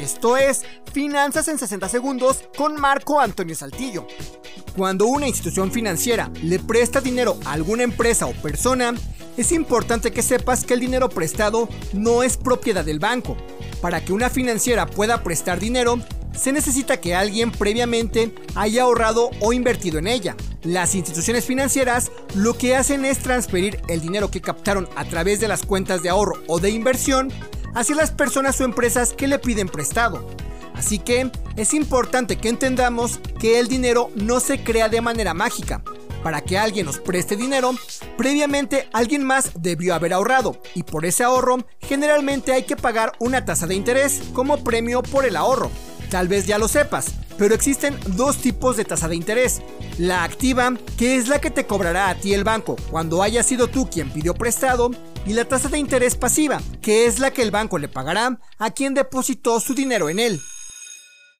Esto es Finanzas en 60 Segundos con Marco Antonio Saltillo. Cuando una institución financiera le presta dinero a alguna empresa o persona, es importante que sepas que el dinero prestado no es propiedad del banco. Para que una financiera pueda prestar dinero, se necesita que alguien previamente haya ahorrado o invertido en ella. Las instituciones financieras lo que hacen es transferir el dinero que captaron a través de las cuentas de ahorro o de inversión hacia las personas o empresas que le piden prestado. Así que es importante que entendamos que el dinero no se crea de manera mágica. Para que alguien nos preste dinero, previamente alguien más debió haber ahorrado y por ese ahorro generalmente hay que pagar una tasa de interés como premio por el ahorro. Tal vez ya lo sepas, pero existen dos tipos de tasa de interés. La activa, que es la que te cobrará a ti el banco cuando haya sido tú quien pidió prestado, y la tasa de interés pasiva, que es la que el banco le pagará a quien depositó su dinero en él.